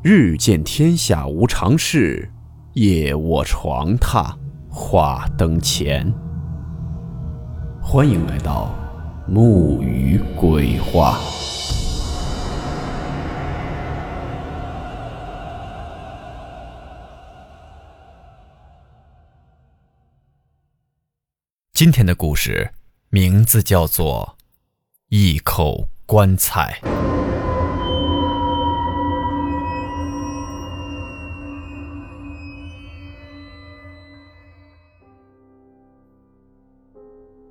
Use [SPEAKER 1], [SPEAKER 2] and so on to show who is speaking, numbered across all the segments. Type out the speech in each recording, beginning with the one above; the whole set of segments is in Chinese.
[SPEAKER 1] 日见天下无常事，夜卧床榻话灯前。欢迎来到木鱼鬼话。
[SPEAKER 2] 今天的故事名字叫做《一口棺材》。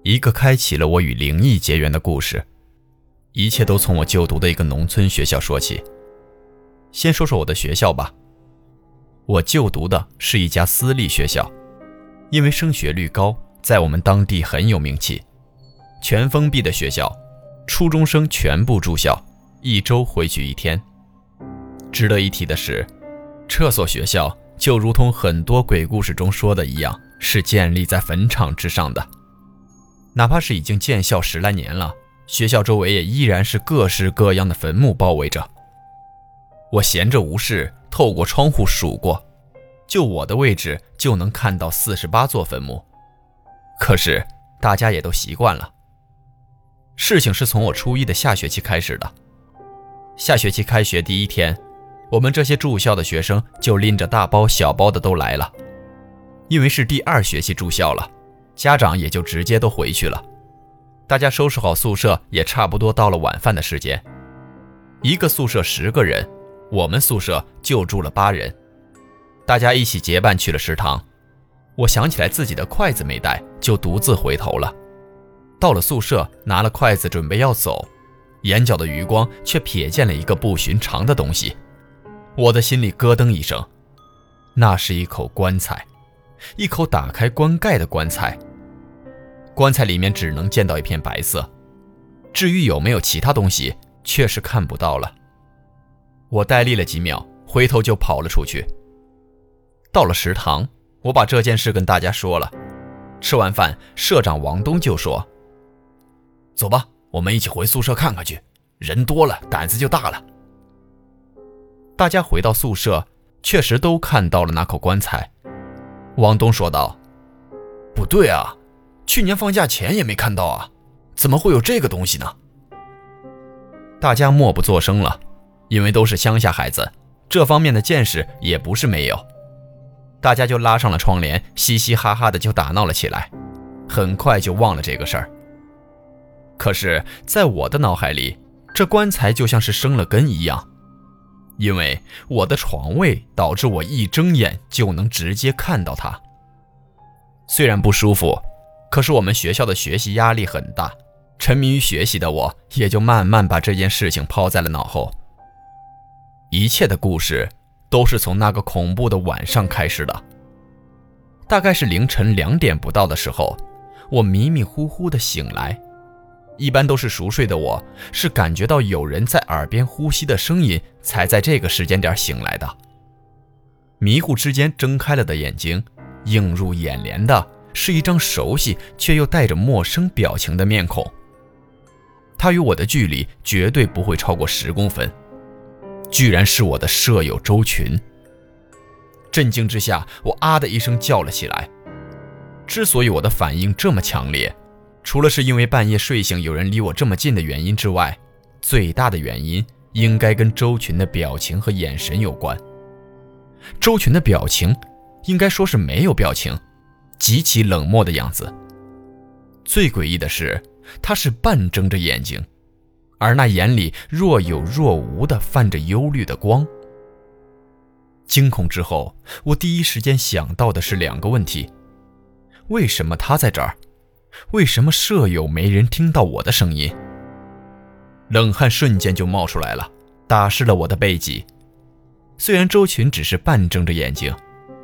[SPEAKER 2] 一个开启了我与灵异结缘的故事，一切都从我就读的一个农村学校说起。先说说我的学校吧，我就读的是一家私立学校，因为升学率高，在我们当地很有名气。全封闭的学校，初中生全部住校，一周回去一天。值得一提的是，这所学校就如同很多鬼故事中说的一样，是建立在坟场之上的。哪怕是已经建校十来年了，学校周围也依然是各式各样的坟墓包围着。我闲着无事，透过窗户数过，就我的位置就能看到四十八座坟墓。可是大家也都习惯了。事情是从我初一的下学期开始的。下学期开学第一天，我们这些住校的学生就拎着大包小包的都来了，因为是第二学期住校了。家长也就直接都回去了，大家收拾好宿舍，也差不多到了晚饭的时间。一个宿舍十个人，我们宿舍就住了八人，大家一起结伴去了食堂。我想起来自己的筷子没带，就独自回头了。到了宿舍，拿了筷子准备要走，眼角的余光却瞥见了一个不寻常的东西，我的心里咯噔一声，那是一口棺材，一口打开棺盖的棺材。棺材里面只能见到一片白色，至于有没有其他东西，确实看不到了。我呆立了几秒，回头就跑了出去。到了食堂，我把这件事跟大家说了。吃完饭，社长王东就说：“走吧，我们一起回宿舍看看去。人多了，胆子就大了。”大家回到宿舍，确实都看到了那口棺材。王东说道：“不对啊。”去年放假前也没看到啊，怎么会有这个东西呢？大家默不作声了，因为都是乡下孩子，这方面的见识也不是没有。大家就拉上了窗帘，嘻嘻哈哈的就打闹了起来，很快就忘了这个事儿。可是，在我的脑海里，这棺材就像是生了根一样，因为我的床位导致我一睁眼就能直接看到它。虽然不舒服。可是我们学校的学习压力很大，沉迷于学习的我也就慢慢把这件事情抛在了脑后。一切的故事都是从那个恐怖的晚上开始的。大概是凌晨两点不到的时候，我迷迷糊糊的醒来。一般都是熟睡的我，是感觉到有人在耳边呼吸的声音，才在这个时间点醒来的。迷糊之间睁开了的眼睛，映入眼帘的。是一张熟悉却又带着陌生表情的面孔。他与我的距离绝对不会超过十公分，居然是我的舍友周群。震惊之下，我啊的一声叫了起来。之所以我的反应这么强烈，除了是因为半夜睡醒有人离我这么近的原因之外，最大的原因应该跟周群的表情和眼神有关。周群的表情，应该说是没有表情。极其冷漠的样子。最诡异的是，他是半睁着眼睛，而那眼里若有若无的泛着忧虑的光。惊恐之后，我第一时间想到的是两个问题：为什么他在这儿？为什么舍友没人听到我的声音？冷汗瞬间就冒出来了，打湿了我的背脊。虽然周群只是半睁着眼睛，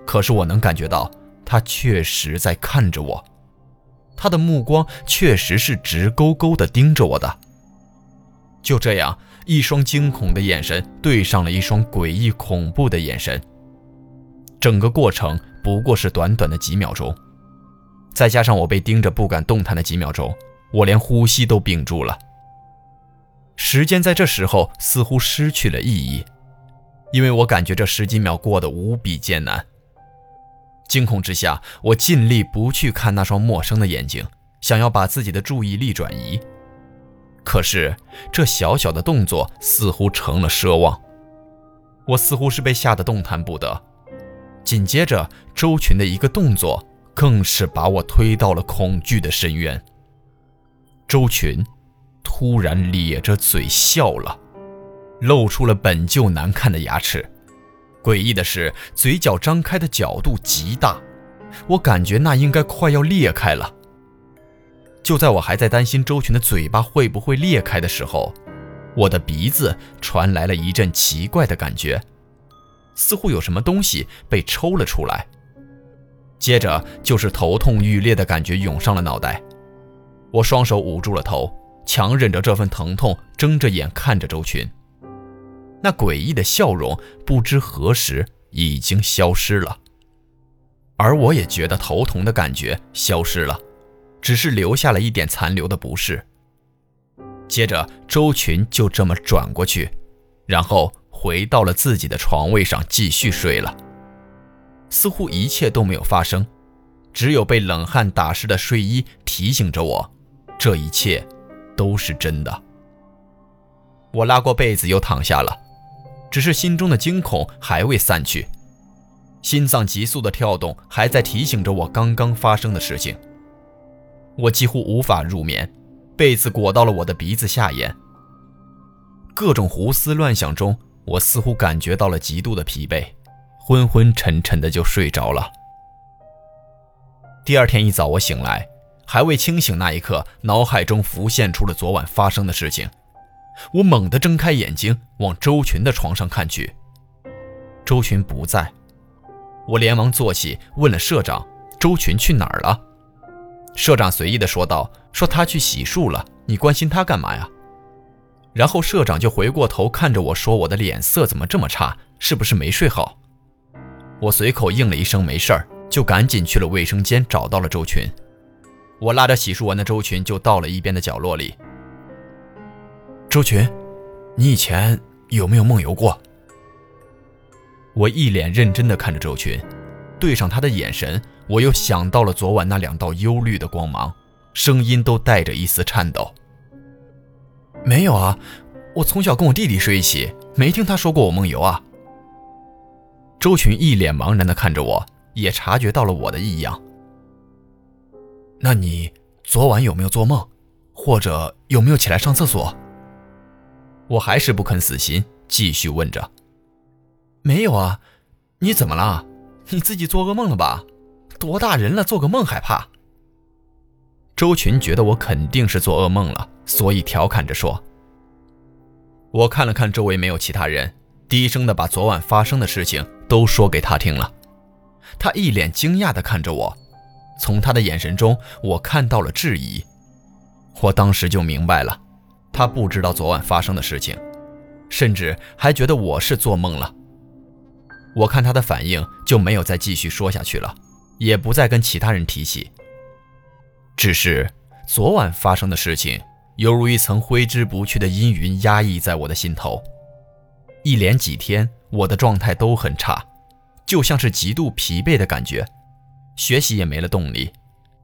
[SPEAKER 2] 可是我能感觉到。他确实在看着我，他的目光确实是直勾勾地盯着我的。就这样，一双惊恐的眼神对上了一双诡异恐怖的眼神。整个过程不过是短短的几秒钟，再加上我被盯着不敢动弹的几秒钟，我连呼吸都屏住了。时间在这时候似乎失去了意义，因为我感觉这十几秒过得无比艰难。惊恐之下，我尽力不去看那双陌生的眼睛，想要把自己的注意力转移。可是这小小的动作似乎成了奢望，我似乎是被吓得动弹不得。紧接着，周群的一个动作更是把我推到了恐惧的深渊。周群突然咧着嘴笑了，露出了本就难看的牙齿。诡异的是，嘴角张开的角度极大，我感觉那应该快要裂开了。就在我还在担心周群的嘴巴会不会裂开的时候，我的鼻子传来了一阵奇怪的感觉，似乎有什么东西被抽了出来。接着就是头痛欲裂的感觉涌上了脑袋，我双手捂住了头，强忍着这份疼痛，睁着眼看着周群。那诡异的笑容不知何时已经消失了，而我也觉得头疼的感觉消失了。只是留下了一点残留的不适。接着，周群就这么转过去，然后回到了自己的床位上继续睡了，似乎一切都没有发生，只有被冷汗打湿的睡衣提醒着我，这一切都是真的。我拉过被子又躺下了，只是心中的惊恐还未散去，心脏急速的跳动还在提醒着我刚刚发生的事情。我几乎无法入眠，被子裹到了我的鼻子下沿。各种胡思乱想中，我似乎感觉到了极度的疲惫，昏昏沉沉的就睡着了。第二天一早，我醒来，还未清醒那一刻，脑海中浮现出了昨晚发生的事情。我猛地睁开眼睛，往周群的床上看去，周群不在。我连忙坐起，问了社长：“周群去哪儿了？”社长随意的说道：“说他去洗漱了，你关心他干嘛呀？”然后社长就回过头看着我说：“我的脸色怎么这么差？是不是没睡好？”我随口应了一声“没事儿”，就赶紧去了卫生间，找到了周群。我拉着洗漱完的周群就到了一边的角落里。周群，你以前有没有梦游过？我一脸认真的看着周群，对上他的眼神。我又想到了昨晚那两道忧虑的光芒，声音都带着一丝颤抖。没有啊，我从小跟我弟弟睡一起，没听他说过我梦游啊。周群一脸茫然地看着我，也察觉到了我的异样。那你昨晚有没有做梦，或者有没有起来上厕所？我还是不肯死心，继续问着。没有啊，你怎么了？你自己做噩梦了吧？多大人了，做个梦还怕？周群觉得我肯定是做噩梦了，所以调侃着说。我看了看周围没有其他人，低声的把昨晚发生的事情都说给他听了。他一脸惊讶的看着我，从他的眼神中我看到了质疑。我当时就明白了，他不知道昨晚发生的事情，甚至还觉得我是做梦了。我看他的反应，就没有再继续说下去了。也不再跟其他人提起。只是昨晚发生的事情，犹如一层挥之不去的阴云，压抑在我的心头。一连几天，我的状态都很差，就像是极度疲惫的感觉，学习也没了动力。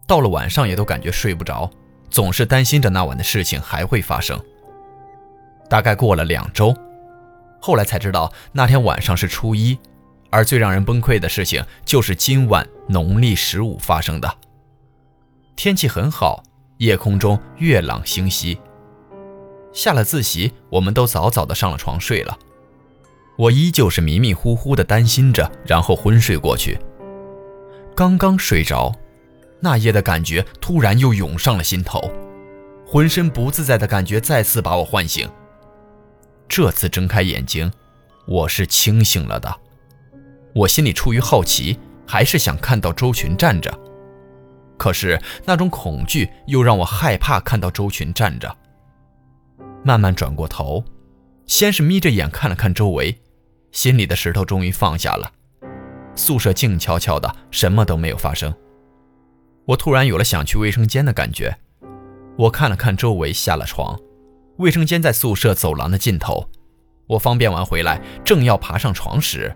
[SPEAKER 2] 到了晚上，也都感觉睡不着，总是担心着那晚的事情还会发生。大概过了两周，后来才知道那天晚上是初一。而最让人崩溃的事情，就是今晚农历十五发生的。天气很好，夜空中月朗星稀。下了自习，我们都早早的上了床睡了。我依旧是迷迷糊糊的担心着，然后昏睡过去。刚刚睡着，那夜的感觉突然又涌上了心头，浑身不自在的感觉再次把我唤醒。这次睁开眼睛，我是清醒了的。我心里出于好奇，还是想看到周群站着，可是那种恐惧又让我害怕看到周群站着。慢慢转过头，先是眯着眼看了看周围，心里的石头终于放下了。宿舍静悄悄的，什么都没有发生。我突然有了想去卫生间的感觉，我看了看周围，下了床。卫生间在宿舍走廊的尽头，我方便完回来，正要爬上床时，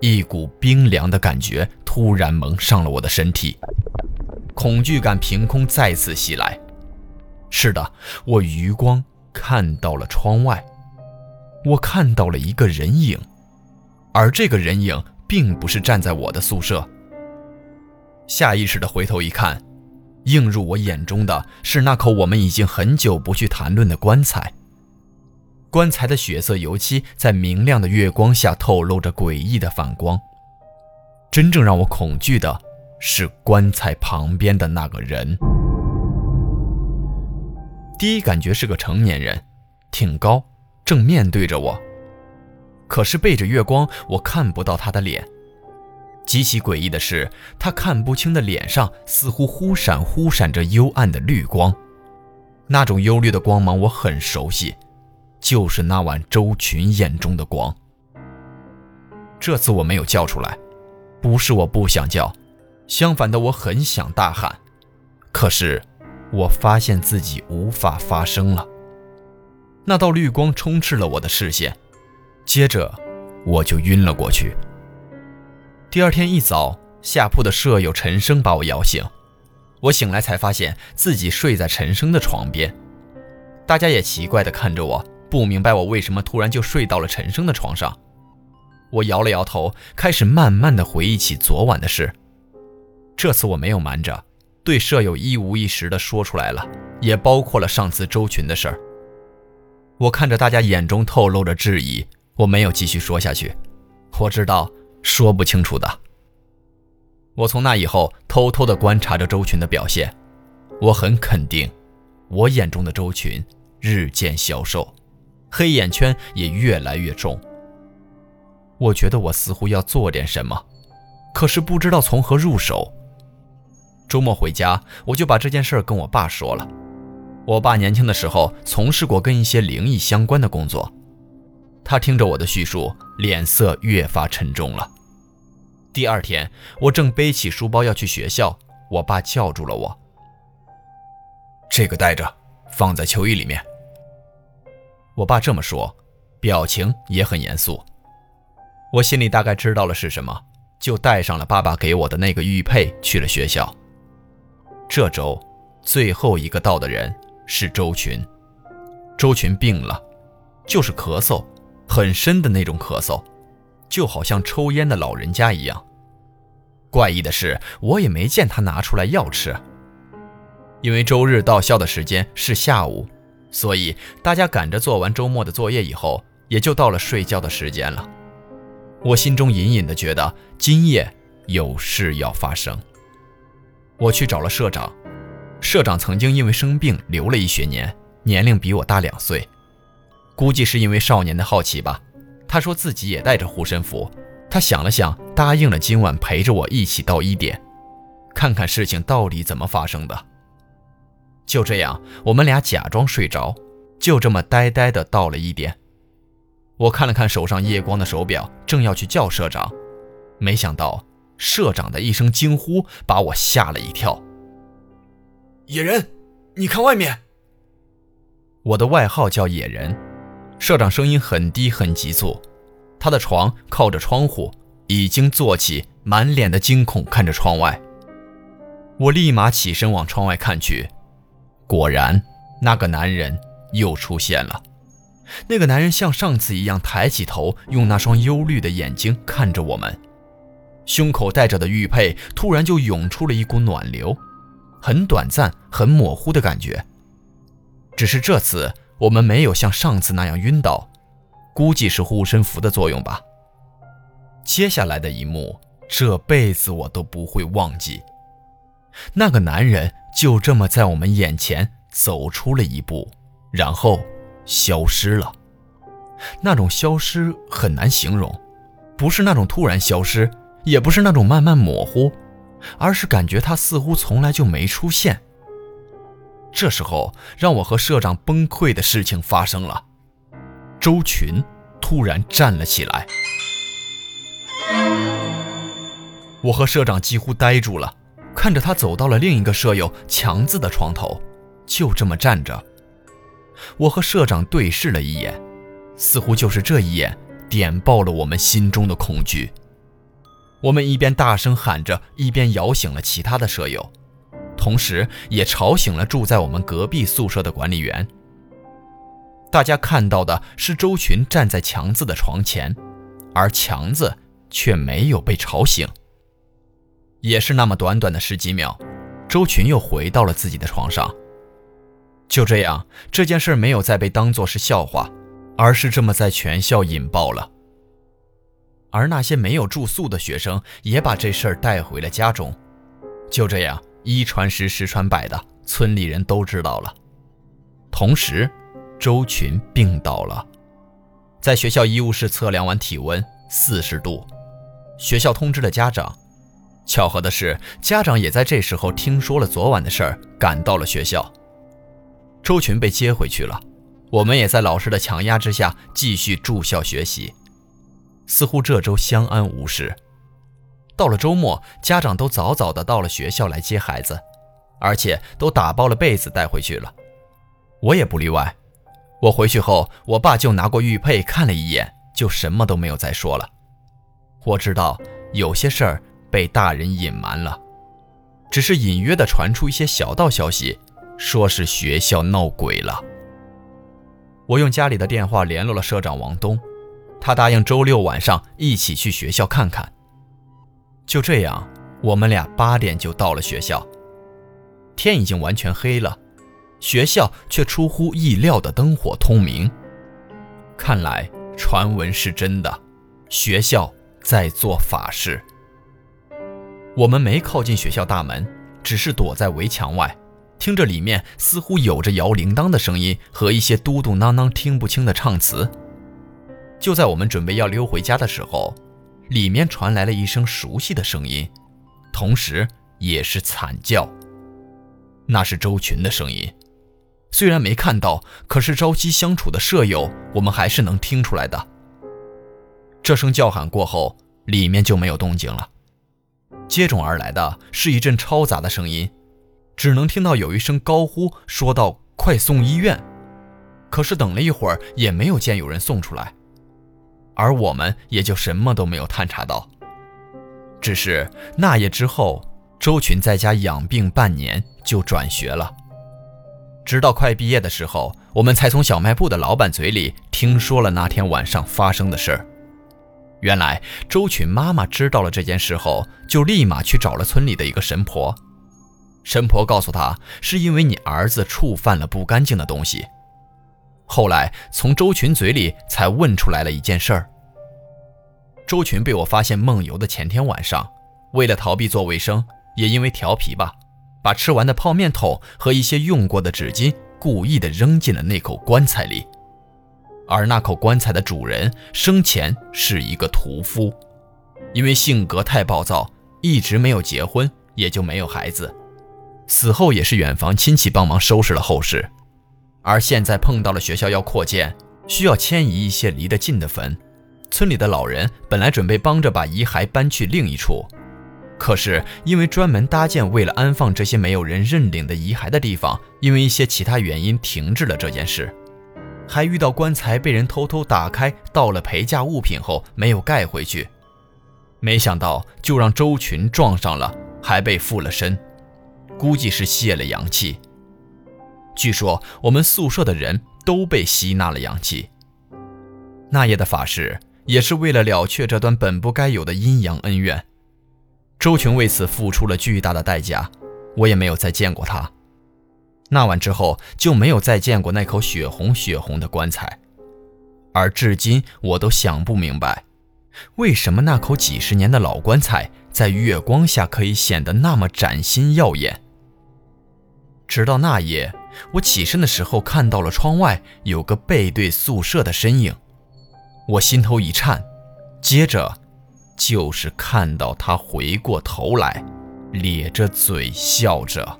[SPEAKER 2] 一股冰凉的感觉突然蒙上了我的身体，恐惧感凭空再次袭来。是的，我余光看到了窗外，我看到了一个人影，而这个人影并不是站在我的宿舍。下意识的回头一看，映入我眼中的是那口我们已经很久不去谈论的棺材。棺材的血色油漆在明亮的月光下透露着诡异的反光。真正让我恐惧的是棺材旁边的那个人。第一感觉是个成年人，挺高，正面对着我。可是背着月光，我看不到他的脸。极其诡异的是，他看不清的脸上似乎忽闪忽闪着幽暗的绿光，那种幽绿的光芒我很熟悉。就是那晚周群眼中的光。这次我没有叫出来，不是我不想叫，相反的，我很想大喊。可是，我发现自己无法发声了。那道绿光充斥了我的视线，接着我就晕了过去。第二天一早，下铺的舍友陈生把我摇醒，我醒来才发现自己睡在陈生的床边，大家也奇怪地看着我。不明白我为什么突然就睡到了陈生的床上，我摇了摇头，开始慢慢的回忆起昨晚的事。这次我没有瞒着，对舍友一五一十的说出来了，也包括了上次周群的事儿。我看着大家眼中透露着质疑，我没有继续说下去。我知道说不清楚的。我从那以后偷偷的观察着周群的表现，我很肯定，我眼中的周群日渐消瘦。黑眼圈也越来越重。我觉得我似乎要做点什么，可是不知道从何入手。周末回家，我就把这件事跟我爸说了。我爸年轻的时候从事过跟一些灵异相关的工作，他听着我的叙述，脸色越发沉重了。第二天，我正背起书包要去学校，我爸叫住了我：“这个带着，放在秋衣里面。”我爸这么说，表情也很严肃。我心里大概知道了是什么，就带上了爸爸给我的那个玉佩去了学校。这周最后一个到的人是周群。周群病了，就是咳嗽，很深的那种咳嗽，就好像抽烟的老人家一样。怪异的是，我也没见他拿出来药吃。因为周日到校的时间是下午。所以大家赶着做完周末的作业以后，也就到了睡觉的时间了。我心中隐隐的觉得今夜有事要发生。我去找了社长，社长曾经因为生病留了一学年，年龄比我大两岁，估计是因为少年的好奇吧。他说自己也带着护身符，他想了想，答应了今晚陪着我一起到一点，看看事情到底怎么发生的。就这样，我们俩假装睡着，就这么呆呆的到了一点。我看了看手上夜光的手表，正要去叫社长，没想到社长的一声惊呼把我吓了一跳。
[SPEAKER 3] 野人，你看外面！
[SPEAKER 2] 我的外号叫野人。社长声音很低很急促，他的床靠着窗户，已经坐起，满脸的惊恐看着窗外。我立马起身往窗外看去。果然，那个男人又出现了。那个男人像上次一样抬起头，用那双忧虑的眼睛看着我们。胸口戴着的玉佩突然就涌出了一股暖流，很短暂、很模糊的感觉。只是这次我们没有像上次那样晕倒，估计是护身符的作用吧。接下来的一幕，这辈子我都不会忘记。那个男人。就这么在我们眼前走出了一步，然后消失了。那种消失很难形容，不是那种突然消失，也不是那种慢慢模糊，而是感觉他似乎从来就没出现。这时候，让我和社长崩溃的事情发生了。周群突然站了起来，我和社长几乎呆住了。看着他走到了另一个舍友强子的床头，就这么站着。我和社长对视了一眼，似乎就是这一眼点爆了我们心中的恐惧。我们一边大声喊着，一边摇醒了其他的舍友，同时也吵醒了住在我们隔壁宿舍的管理员。大家看到的是周群站在强子的床前，而强子却没有被吵醒。也是那么短短的十几秒，周群又回到了自己的床上。就这样，这件事没有再被当作是笑话，而是这么在全校引爆了。而那些没有住宿的学生也把这事儿带回了家中。就这样，一传十，十传百的，村里人都知道了。同时，周群病倒了，在学校医务室测量完体温四十度，学校通知了家长。巧合的是，家长也在这时候听说了昨晚的事儿，赶到了学校。周群被接回去了，我们也在老师的强压之下继续住校学习，似乎这周相安无事。到了周末，家长都早早的到了学校来接孩子，而且都打包了被子带回去了，我也不例外。我回去后，我爸就拿过玉佩看了一眼，就什么都没有再说了。我知道有些事儿被大人隐瞒了，只是隐约的传出一些小道消息。说是学校闹鬼了。我用家里的电话联络了社长王东，他答应周六晚上一起去学校看看。就这样，我们俩八点就到了学校。天已经完全黑了，学校却出乎意料的灯火通明。看来传闻是真的，学校在做法事。我们没靠近学校大门，只是躲在围墙外。听着，里面似乎有着摇铃铛的声音和一些嘟嘟囔囔听不清的唱词。就在我们准备要溜回家的时候，里面传来了一声熟悉的声音，同时也是惨叫。那是周群的声音，虽然没看到，可是朝夕相处的舍友，我们还是能听出来的。这声叫喊过后，里面就没有动静了，接踵而来的是一阵嘈杂的声音。只能听到有一声高呼，说道：“快送医院！”可是等了一会儿，也没有见有人送出来，而我们也就什么都没有探查到。只是那夜之后，周群在家养病半年，就转学了。直到快毕业的时候，我们才从小卖部的老板嘴里听说了那天晚上发生的事儿。原来，周群妈妈知道了这件事后，就立马去找了村里的一个神婆。神婆告诉他，是因为你儿子触犯了不干净的东西。后来从周群嘴里才问出来了一件事儿。周群被我发现梦游的前天晚上，为了逃避做卫生，也因为调皮吧，把吃完的泡面桶和一些用过的纸巾故意的扔进了那口棺材里。而那口棺材的主人生前是一个屠夫，因为性格太暴躁，一直没有结婚，也就没有孩子。死后也是远房亲戚帮忙收拾了后事，而现在碰到了学校要扩建，需要迁移一些离得近的坟。村里的老人本来准备帮着把遗骸搬去另一处，可是因为专门搭建为了安放这些没有人认领的遗骸的地方，因为一些其他原因停滞了这件事，还遇到棺材被人偷偷打开，到了陪嫁物品后没有盖回去，没想到就让周群撞上了，还被附了身。估计是泄了阳气。据说我们宿舍的人都被吸纳了阳气。那夜的法事也是为了了却这段本不该有的阴阳恩怨。周群为此付出了巨大的代价，我也没有再见过他。那晚之后就没有再见过那口血红血红的棺材，而至今我都想不明白，为什么那口几十年的老棺材在月光下可以显得那么崭新耀眼。直到那夜，我起身的时候看到了窗外有个背对宿舍的身影，我心头一颤，接着就是看到他回过头来，咧着嘴笑着。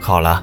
[SPEAKER 2] 好了，